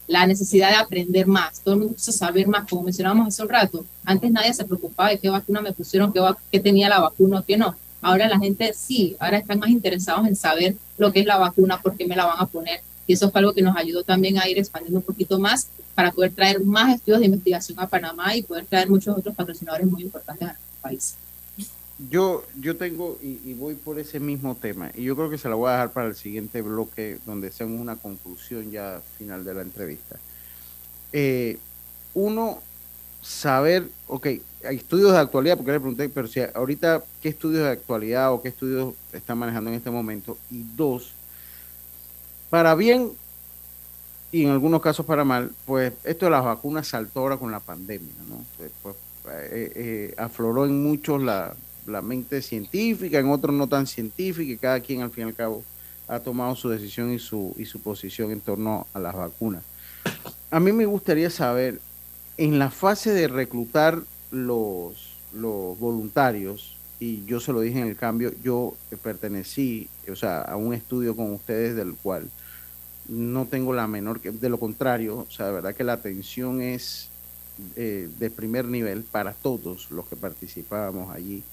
la necesidad de aprender más. Todo el mundo quiso saber más, como mencionábamos hace un rato. Antes nadie se preocupaba de qué vacuna me pusieron, qué, qué tenía la vacuna o qué no. Ahora la gente sí, ahora están más interesados en saber lo que es la vacuna, por qué me la van a poner. Y eso fue algo que nos ayudó también a ir expandiendo un poquito más para poder traer más estudios de investigación a Panamá y poder traer muchos otros patrocinadores muy importantes a nuestro país yo, yo tengo y, voy por ese mismo tema y yo creo que se la voy a dejar para el siguiente bloque donde hacemos una conclusión ya final de la entrevista. Eh, uno, saber, ok, hay estudios de actualidad, porque le pregunté, pero si ahorita, ¿qué estudios de actualidad o qué estudios están manejando en este momento? Y dos, para bien y en algunos casos para mal, pues esto de las vacunas saltó ahora con la pandemia, ¿no? Pues, pues eh, eh, afloró en muchos la, la mente científica, en otros no tan científica, y cada quien al fin y al cabo ha tomado su decisión y su, y su posición en torno a las vacunas. A mí me gustaría saber, en la fase de reclutar los, los voluntarios, y yo se lo dije en el cambio, yo pertenecí, o sea, a un estudio con ustedes del cual no tengo la menor, que de lo contrario, o sea, de verdad que la atención es eh, de primer nivel para todos los que participábamos allí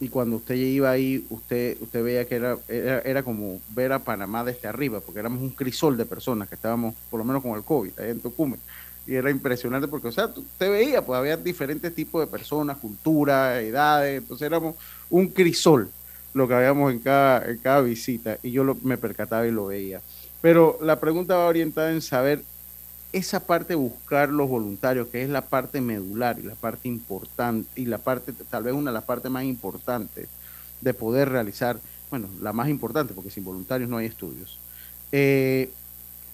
y cuando usted iba ahí, usted, usted veía que era, era, como ver a Panamá desde arriba, porque éramos un crisol de personas que estábamos, por lo menos con el COVID, ahí en Tocumen. Y era impresionante porque, o sea, usted veía, pues había diferentes tipos de personas, culturas, edades, entonces éramos un crisol lo que habíamos en cada, en cada visita, y yo me percataba y lo veía. Pero la pregunta va orientada en saber esa parte de buscar los voluntarios, que es la parte medular y la parte importante, y la parte, tal vez una de las partes más importantes de poder realizar, bueno, la más importante, porque sin voluntarios no hay estudios. Eh,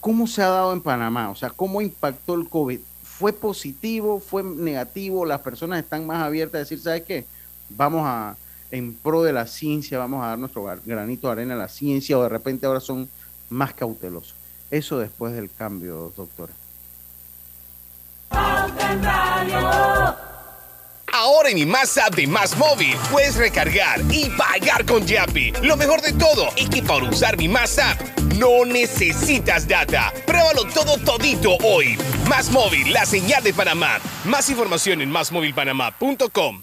¿Cómo se ha dado en Panamá? O sea, ¿cómo impactó el COVID? ¿Fue positivo? ¿Fue negativo? ¿Las personas están más abiertas a decir, ¿sabes qué? Vamos a, en pro de la ciencia, vamos a dar nuestro granito de arena a la ciencia, o de repente ahora son más cautelosos. Eso después del cambio, doctora. Ahora en mi Más App de Más Móvil puedes recargar y pagar con Yapi. Lo mejor de todo es que para usar mi Más App no necesitas data. Pruébalo todo todito hoy. Más Móvil, la señal de Panamá. Más información en másmóvilpanamá.com.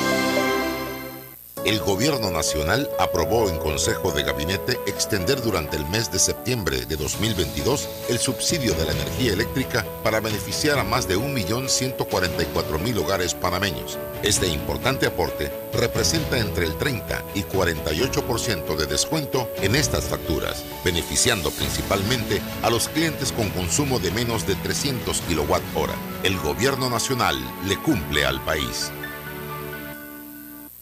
el Gobierno Nacional aprobó en Consejo de Gabinete extender durante el mes de septiembre de 2022 el subsidio de la energía eléctrica para beneficiar a más de 1.144.000 hogares panameños. Este importante aporte representa entre el 30 y 48% de descuento en estas facturas, beneficiando principalmente a los clientes con consumo de menos de 300 kWh. El Gobierno Nacional le cumple al país.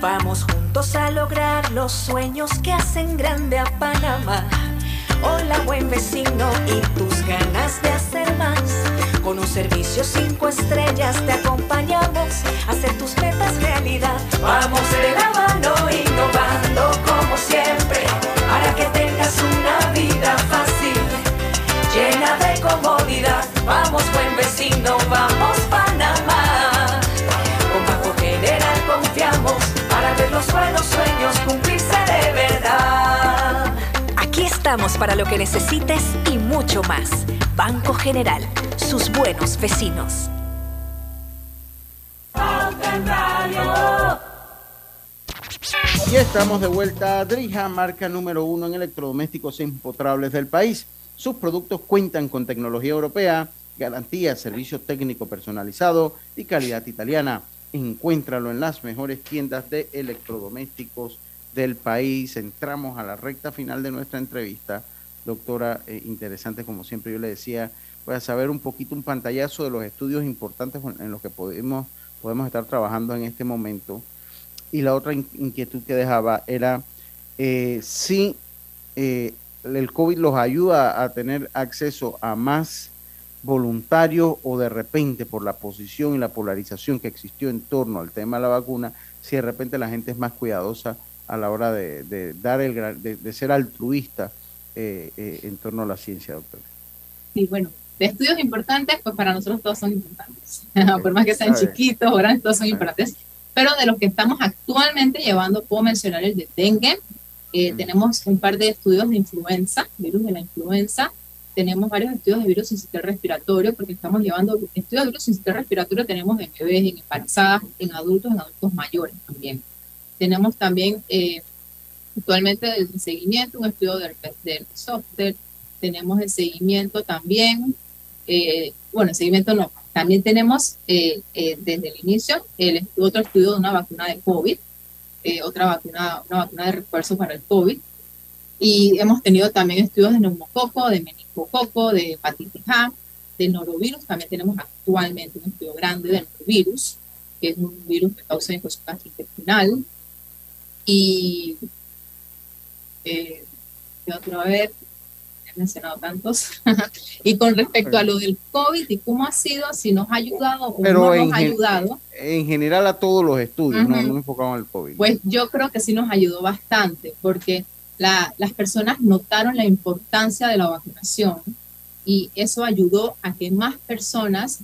Vamos juntos a lograr los sueños que hacen grande a Panamá. Hola buen vecino y tus ganas de hacer más. Con un servicio cinco estrellas te para lo que necesites y mucho más. Banco General, sus buenos vecinos. Y estamos de vuelta a Drija, marca número uno en electrodomésticos empotrables del país. Sus productos cuentan con tecnología europea, garantía, servicio técnico personalizado y calidad italiana. Encuéntralo en las mejores tiendas de electrodomésticos del país. Entramos a la recta final de nuestra entrevista. Doctora, eh, interesante como siempre yo le decía, voy a saber un poquito un pantallazo de los estudios importantes en los que podemos, podemos estar trabajando en este momento. Y la otra inquietud que dejaba era eh, si eh, el COVID los ayuda a tener acceso a más voluntario o de repente por la posición y la polarización que existió en torno al tema de la vacuna, si de repente la gente es más cuidadosa a la hora de, dar el de, ser altruista eh, eh, en torno a la ciencia, doctor. Sí, bueno, de estudios importantes, pues para nosotros todos son importantes, por más que sean chiquitos grandes, todos son importantes, pero de los que estamos actualmente llevando, puedo mencionar el de dengue, eh, tenemos un par de estudios de influenza, virus de la influenza, tenemos varios estudios de virus sin sistema respiratorio, porque estamos llevando estudios de virus sin sistema respiratorio, tenemos en bebés, en embarazadas, en adultos, en adultos mayores también. Tenemos también eh, actualmente el seguimiento, un estudio del, del software, tenemos el seguimiento también, eh, bueno, el seguimiento no, también tenemos eh, desde el inicio el otro estudio de una vacuna de COVID, otra vacuna, una vacuna de refuerzo para el COVID, y hemos tenido también estudios de neumococo, de meningococo, de hepatitis A, de norovirus. También tenemos actualmente un estudio grande de norovirus, que es un virus que causa infección gastrointestinal. Y eh, otra vez, he mencionado tantos. y con respecto a lo del COVID y cómo ha sido, si nos ha ayudado o no nos ha ayudado. En general a todos los estudios, no, no enfocamos en el COVID. Pues yo creo que sí nos ayudó bastante, porque las personas notaron la importancia de la vacunación y eso ayudó a que más personas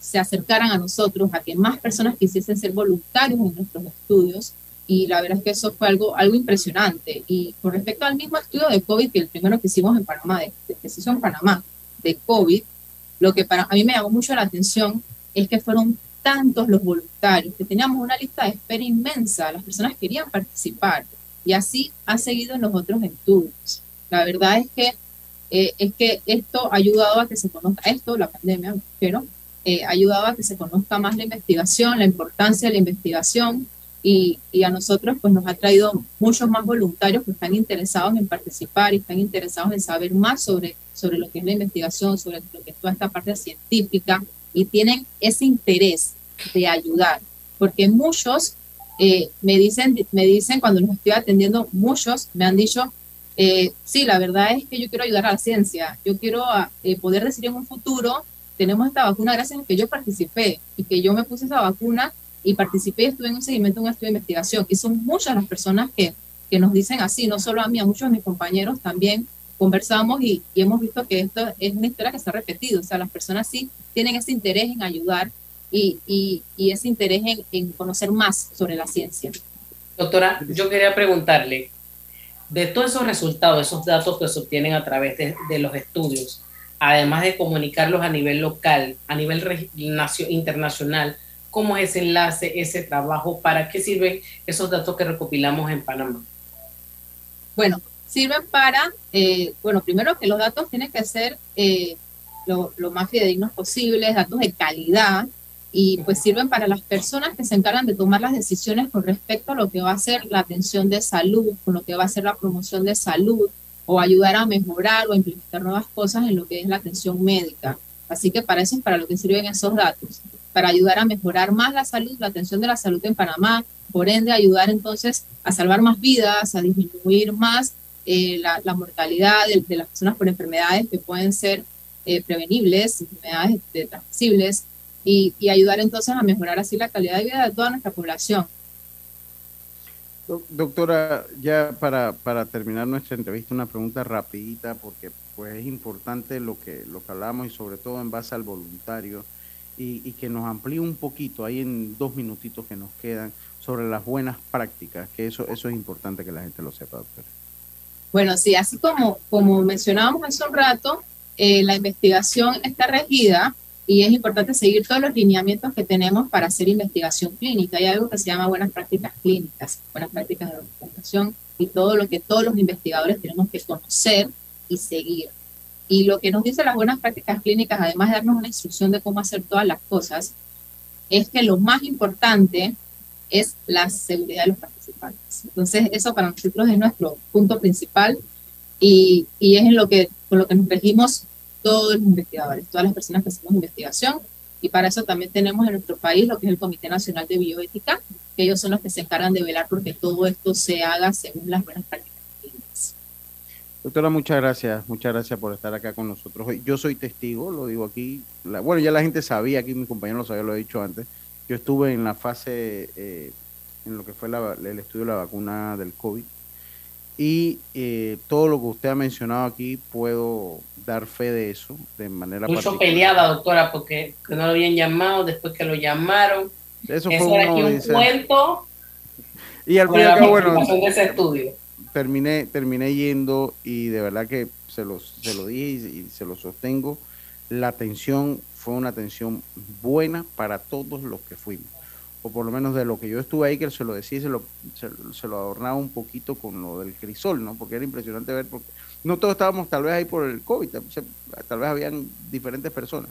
se acercaran a nosotros, a que más personas quisiesen ser voluntarios en nuestros estudios y la verdad es que eso fue algo, algo impresionante. Y con respecto al mismo estudio de COVID, que el primero que hicimos en Panamá, de, que se hizo en Panamá, de COVID, lo que para a mí me llamó mucho la atención es que fueron tantos los voluntarios, que teníamos una lista de espera inmensa, las personas querían participar y así ha seguido en los otros estudios. La verdad es que, eh, es que esto ha ayudado a que se conozca, esto, la pandemia, pero eh, ha ayudado a que se conozca más la investigación, la importancia de la investigación y, y, a nosotros pues nos ha traído muchos más voluntarios que están interesados en participar y están interesados en saber más sobre, sobre lo que es la investigación, sobre lo que es toda esta parte científica y tienen ese interés de ayudar, porque muchos eh, me, dicen, me dicen cuando los estoy atendiendo, muchos me han dicho, eh, sí, la verdad es que yo quiero ayudar a la ciencia, yo quiero eh, poder decir en un futuro, tenemos esta vacuna gracias a que yo participé y que yo me puse esa vacuna y participé y estuve en un seguimiento de un estudio de investigación. Y son muchas las personas que, que nos dicen así, no solo a mí, a muchos de mis compañeros también conversamos y, y, hemos visto que esto es una historia que se ha repetido. O sea, las personas sí tienen ese interés en ayudar y, y, y ese interés en, en, conocer más sobre la ciencia. Doctora, yo quería preguntarle, de todos esos resultados, esos datos que se obtienen a través de, de los estudios, además de comunicarlos a nivel local, a nivel internacional, ¿cómo es enlace, ese trabajo? ¿Para qué sirven esos datos que recopilamos en Panamá? Bueno, sirven para, eh, bueno, primero que los datos tienen que ser eh, lo, lo, más fidedignos posibles, datos de calidad, y pues sirven para las personas que se encargan de tomar las decisiones con respecto a lo que va a ser la atención de salud, con lo que va a ser la promoción de salud, o ayudar a mejorar o implementar nuevas cosas en lo que es la atención médica. Así que para eso es para lo que sirven esos datos, para ayudar a mejorar más la salud, la atención de la salud en Panamá, por ende ayudar entonces a salvar más vidas, a disminuir más eh, la, mortalidad de, de, las personas por enfermedades que pueden ser eh, prevenibles, enfermedades de, transmisibles, y, y, ayudar entonces a mejorar así la calidad de vida de toda nuestra población. Doctora, ya para, para terminar nuestra entrevista, una pregunta rapidita, porque pues es importante lo que, lo que hablamos y sobre todo en base al voluntario, y, y que nos amplíe un poquito, ahí en dos minutitos que nos quedan, sobre las buenas prácticas, que eso, eso es importante que la gente lo sepa, doctora. Bueno, sí, así como, como mencionábamos hace un rato, eh, la investigación está regida y es importante seguir todos los lineamientos que tenemos para hacer investigación clínica. Hay algo que se llama buenas prácticas clínicas, buenas prácticas de documentación y todo lo que todos los investigadores tenemos que conocer y seguir. Y lo que nos dice las buenas prácticas clínicas, además de darnos una instrucción de cómo hacer todas las cosas, es que lo más importante es la seguridad de los participantes. Entonces, eso para nosotros es nuestro punto principal y, y es en lo que, con lo que nos regimos todos los investigadores, todas las personas que hacemos investigación. Y para eso también tenemos en nuestro país lo que es el Comité Nacional de Bioética, que ellos son los que se encargan de velar porque todo esto se haga según las buenas prácticas. Doctora, muchas gracias, muchas gracias por estar acá con nosotros hoy. Yo soy testigo, lo digo aquí, la, bueno, ya la gente sabía, aquí mi compañero lo sabía, lo he dicho antes, yo estuve en la fase, eh, en lo que fue la, el estudio de la vacuna del COVID, y eh, todo lo que usted ha mencionado aquí puedo dar fe de eso de manera mucho peleada doctora porque no lo habían llamado después que lo llamaron eso fue uno, aquí un dice, cuento y al fin y al cabo bueno de ese estudio. Terminé terminé yendo y de verdad que se los se lo dije y, se lo sostengo. La atención fue una atención buena para todos los que fuimos. O por lo menos de lo que yo estuve ahí, que se lo decía se lo, se, se, lo adornaba un poquito con lo del crisol, ¿no? Porque era impresionante ver, porque no todos estábamos tal vez ahí por el COVID, tal vez habían diferentes personas,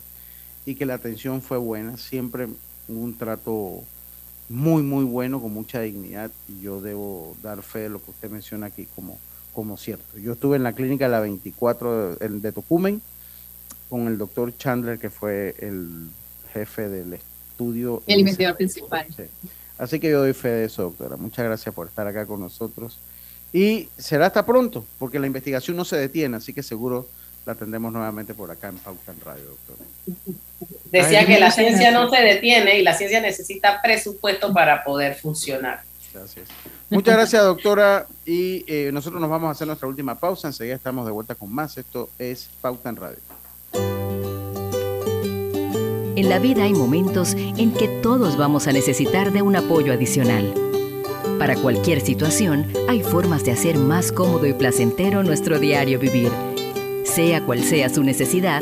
y que la atención fue buena, siempre un trato muy, muy bueno, con mucha dignidad, y yo debo dar fe de lo que usted menciona aquí como, como cierto. Yo estuve en la clínica la 24 de, de Tocumen, con el doctor Chandler, que fue el jefe del estudio. El investigador principal. Sí. Así que yo doy fe de eso, doctora. Muchas gracias por estar acá con nosotros. Y será hasta pronto, porque la investigación no se detiene, así que seguro la tendremos nuevamente por acá en Pauta en Radio, doctora. Decía Ay, que la ciencia no se detiene y la ciencia necesita presupuesto para poder funcionar. Gracias. Muchas gracias, doctora. Y eh, nosotros nos vamos a hacer nuestra última pausa. Enseguida estamos de vuelta con más. Esto es Pauta en Radio. En la vida hay momentos en que todos vamos a necesitar de un apoyo adicional. Para cualquier situación, hay formas de hacer más cómodo y placentero nuestro diario vivir. Sea cual sea su necesidad,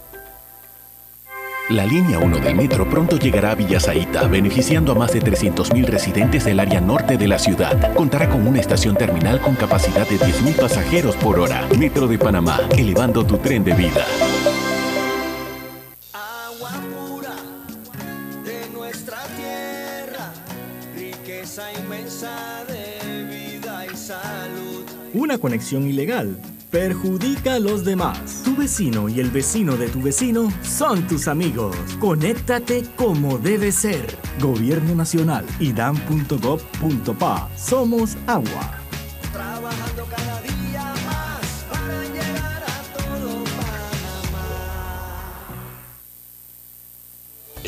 La línea 1 del metro pronto llegará a Villasaita, beneficiando a más de 300.000 residentes del área norte de la ciudad. Contará con una estación terminal con capacidad de 10.000 pasajeros por hora. Metro de Panamá, elevando tu tren de vida. de nuestra tierra, riqueza inmensa de vida y salud. Una conexión ilegal perjudica a los demás. Tu vecino y el vecino de tu vecino son tus amigos. Conéctate como debe ser. Gobierno Nacional, idam.gov.pa. Somos agua. Trabajando cada día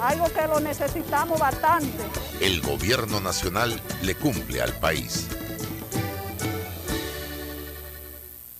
algo que lo necesitamos bastante. El gobierno nacional le cumple al país.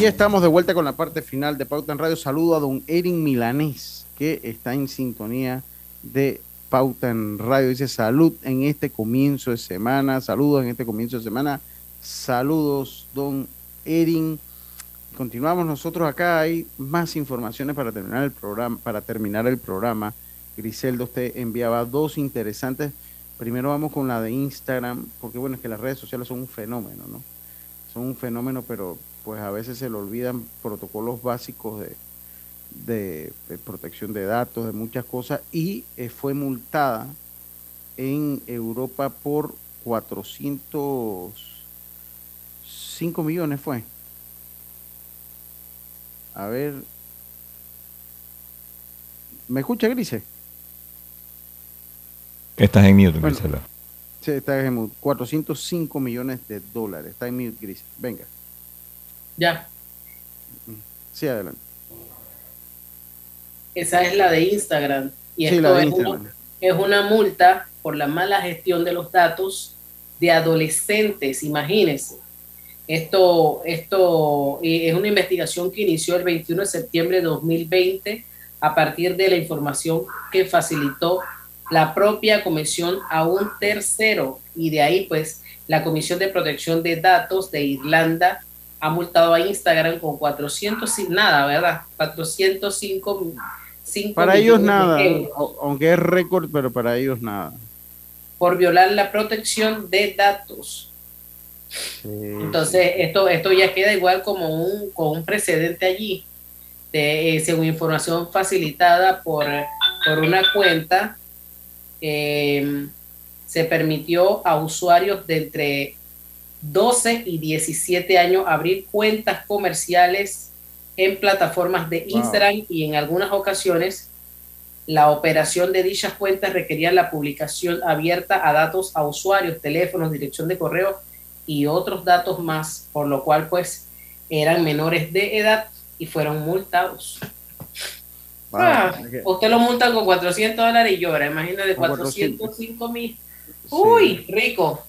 Y estamos de vuelta con la parte final de Pauta en Radio. Saludo a don Erin Milanés, que está en sintonía de Pauta en Radio. Dice salud en este comienzo de semana. Saludos en este comienzo de semana. Saludos, don Erin. Continuamos nosotros acá. Hay más informaciones para terminar el programa. Para terminar el programa. Griselda, usted enviaba dos interesantes. Primero vamos con la de Instagram, porque bueno, es que las redes sociales son un fenómeno, ¿no? Son un fenómeno, pero pues a veces se le olvidan protocolos básicos de, de, de protección de datos, de muchas cosas, y eh, fue multada en Europa por 405 millones fue. A ver. ¿Me escucha, Grise? Estás en mute, Bueno. Sí, está en mute. 405 millones de dólares. Está en mute, Gris. Venga. Ya, Sí, adelante. esa es la de Instagram. Y Sí, esto la de es, Instagram. Una, es una multa por la mala gestión de los datos de adolescentes, imagínense. Esto, esto eh, es una investigación que inició el 21 de septiembre de 2020 a partir de la información que facilitó la propia comisión a un tercero y de ahí pues la Comisión de Protección de Datos de Irlanda ha multado a Instagram con 400 y nada, ¿verdad? 405 cinco Para ellos nada, euros aunque es récord, pero para ellos nada. por violar la protección de datos. Entonces, esto, esto ya queda igual como un, como un precedente allí, de, eh, según información facilitada por, por una cuenta, eh, se permitió a usuarios de entre 12 y 17 años abrir cuentas comerciales en plataformas de Wow. Instagram y en algunas ocasiones la operación de dichas cuentas requería la publicación abierta a datos a usuarios, teléfonos, dirección de correo y otros datos más, por lo cual pues eran menores de edad y fueron multados. Ah, usted lo multan con 400 dólares y llora, imagínate, Con 405 mil. Uy, rico.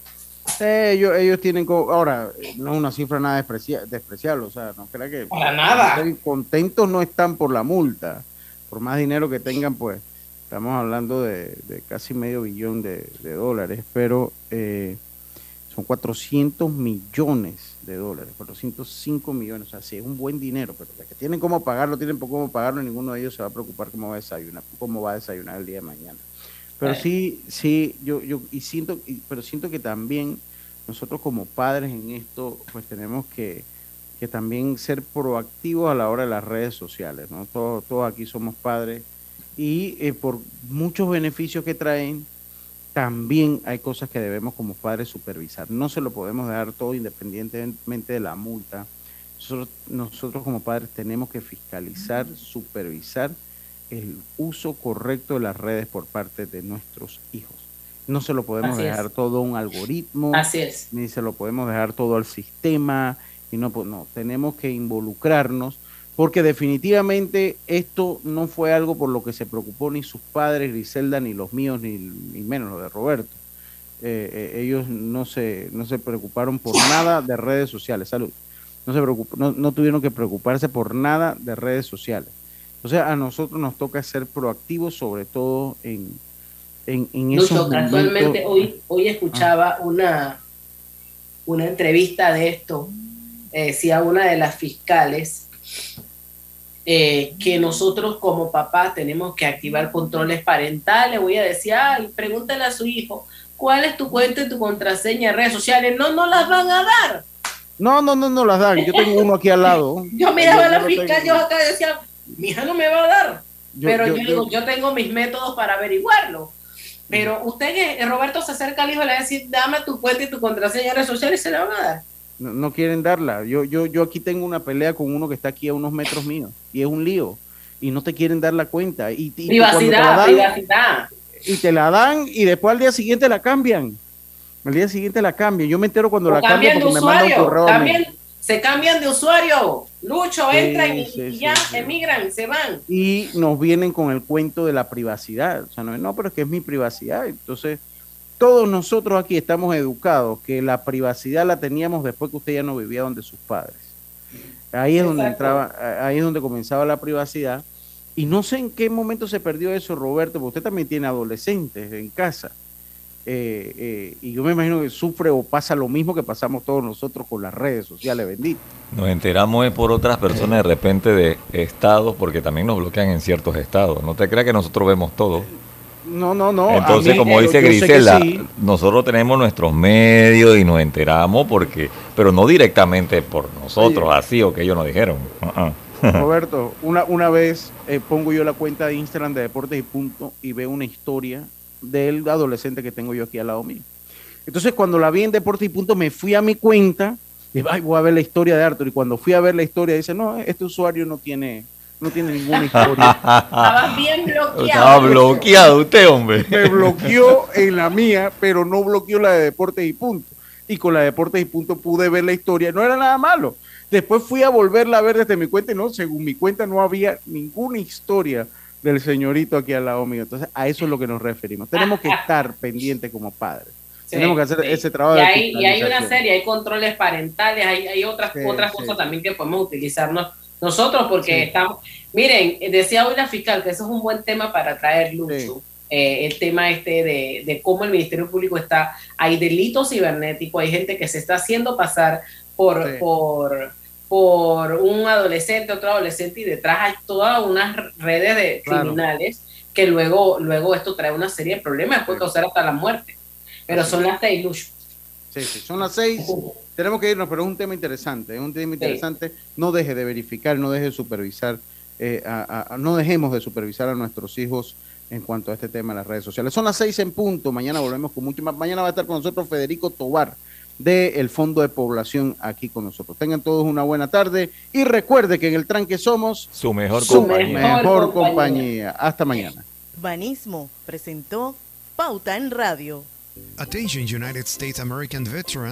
Sí, ellos, ellos tienen, ahora, no es una cifra nada desprecia- despreciable, o sea, no crea que... Para nada. Contentos no están por la multa, por más dinero que tengan, pues, estamos hablando de, de casi medio billón de, de dólares, pero eh, son 400 millones de dólares, 405 millones, o sea, sí es un buen dinero, pero los que tienen cómo pagarlo, tienen por cómo pagarlo, ninguno de ellos se va a preocupar cómo va a desayunar, cómo va a desayunar el día de mañana. Pero sí, sí, yo, yo, y siento, y- pero siento que también nosotros como padres en esto, pues tenemos que, que también ser proactivos a la hora de las redes sociales, ¿no? Todos, todos aquí somos padres y eh, por muchos beneficios que traen, también hay cosas que debemos como padres supervisar. No se lo podemos dejar todo independientemente de la multa. Nosotros, nosotros como padres tenemos que fiscalizar, supervisar el uso correcto de las redes por parte de nuestros hijos. No se lo podemos Así es. dejar todo a un algoritmo, Así es. ni se lo podemos dejar todo al sistema, y no, pues, no, tenemos que involucrarnos, porque definitivamente esto no fue algo por lo que se preocupó ni sus padres, Griselda, ni los míos, ni, ni menos los de Roberto. Eh, eh, ellos no se, no se preocuparon por nada de redes sociales, salud. No, se preocup- no, no tuvieron que preocuparse por nada de redes sociales. Entonces a nosotros nos toca ser proactivos, sobre todo en, en, en Lucho, momentos. hoy, hoy escuchaba una, una entrevista de esto. eh, decía una de las fiscales eh, que nosotros como papás tenemos que activar controles parentales. Voy a decir, ay, pregúntale a su hijo, ¿cuál es tu cuenta y tu contraseña en redes sociales? No, no las van a dar. No, no, no, no las dan. Yo tengo uno aquí al lado. Yo miraba a Yo la lo fiscal, tengo. yo acá decía, mi hija no me va a dar. Yo- pero yo- digo, yo tengo mis métodos para averiguarlo. Pero usted, eh, Roberto, se acerca al hijo y le va a decir, dame tu cuenta y tu contraseña redes sociales y se la van a dar. No, no quieren darla. Yo, yo, yo aquí tengo una pelea con uno que está aquí a unos metros míos y es un lío. Y no te quieren dar la cuenta. Y, y cuando te la Privacidad, dan, privacidad. Y te la dan y después al día siguiente la cambian. Al día siguiente la cambian. Yo me entero cuando O la cambian cambian de porque me mandan un correo. se cambian de usuario. Lucho, Sí, entran y, sí, y ya sí. emigran, se van. y nos vienen con el cuento de la privacidad. O sea, no, no, pero es que es mi privacidad. Entonces, todos nosotros aquí estamos educados que la privacidad la teníamos después que usted ya no vivía donde sus padres. Ahí es donde entraba, ahí es donde comenzaba la privacidad. Y no sé en qué momento se perdió eso, Roberto, porque usted también tiene adolescentes en casa. Eh, eh, y yo me imagino que sufre o pasa lo mismo que pasamos todos nosotros con las redes sociales, bendito. Nos enteramos por otras personas de repente de estados, porque también nos bloquean en ciertos estados. No te creas que nosotros vemos todo. No, no, no. Entonces, mí, como eh, dice Grisela, sí. nosotros tenemos nuestros medios y nos enteramos porque, pero no directamente por nosotros, Oye. así o que ellos nos dijeron. Uh-uh. Roberto, una, una vez eh, pongo yo la cuenta de Instagram de Deportes y Punto y veo una historia del adolescente que tengo yo aquí al lado mío. Entonces, cuando la vi en Deportes y Punto, me fui a mi cuenta y ay, voy a ver la historia de Arthur. Y cuando fui a ver la historia, dice, no, este usuario no tiene, no tiene ninguna historia. Estaba bien bloqueado. Estaba bloqueado usted, hombre. Me bloqueó en la mía, pero no bloqueó la de Deportes y Punto. Y con la de Deportes y Punto pude ver la historia. No era nada malo. Después fui a volverla a ver desde mi cuenta y no, según mi cuenta no había ninguna historia del señorito aquí al lado mío. Entonces, a eso es lo que nos referimos. Tenemos que estar pendientes como padres. Sí, Tenemos que hacer sí. ese trabajo y de hay, y hay una serie, hay controles parentales, hay, hay otras, Sí, otras cosas también que podemos utilizarnos nosotros porque estamos, miren, decía hoy la fiscal que eso es un buen tema para traer Lucho, eh, el tema este de, de cómo el Ministerio Público está, hay delitos cibernéticos, hay gente que se está haciendo pasar por, por, por un adolescente, otro adolescente y detrás hay todas unas redes de Claro. criminales que luego, luego esto trae una serie de problemas, puede causar hasta la muerte. Pero son las seis, Lucho. Sí, sí, son las seis. Tenemos que irnos, pero es un tema interesante. Es un tema interesante. No deje de verificar, no deje de supervisar. eh, a- a- no dejemos de supervisar a nuestros hijos en cuanto a este tema en las redes sociales. Son las seis en punto. Mañana volvemos con mucho más. Mañana va a estar con nosotros Federico Tobar del Fondo de Población aquí con nosotros. Tengan todos una buena tarde y recuerde que en el tranque somos Su mejor su compañía. mejor compañía. Hasta mañana. Banismo presentó Pauta en Radio. Attention United States American veterans.